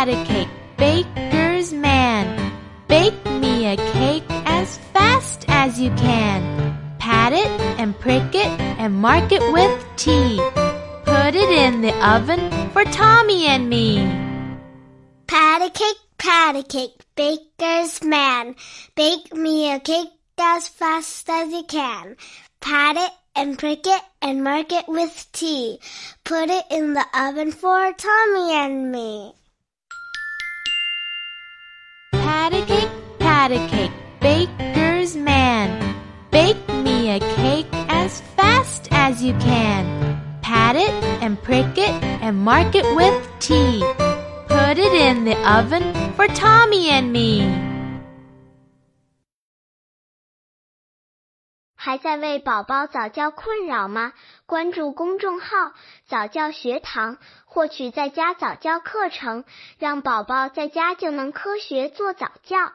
pat a cake, baker's man. Bake me a cake as fast as you can. Pat it and prick it and mark it with T. Put it in the oven for Tommy and me. Pat a cake, pat a cake, baker's man. Bake me a cake as fast as you can. Pat it and prick it and mark it with T. Put it in the oven for Tommy and me. had a cake, baker's man. Bake me a cake as fast as you can. Pat it and prick it and mark it with T. Put it in the oven for Tommy and me. 还在为宝宝早教困扰吗？关注公众号“早教学堂”，获取在家早教课程，让宝宝在家就能科学做早教。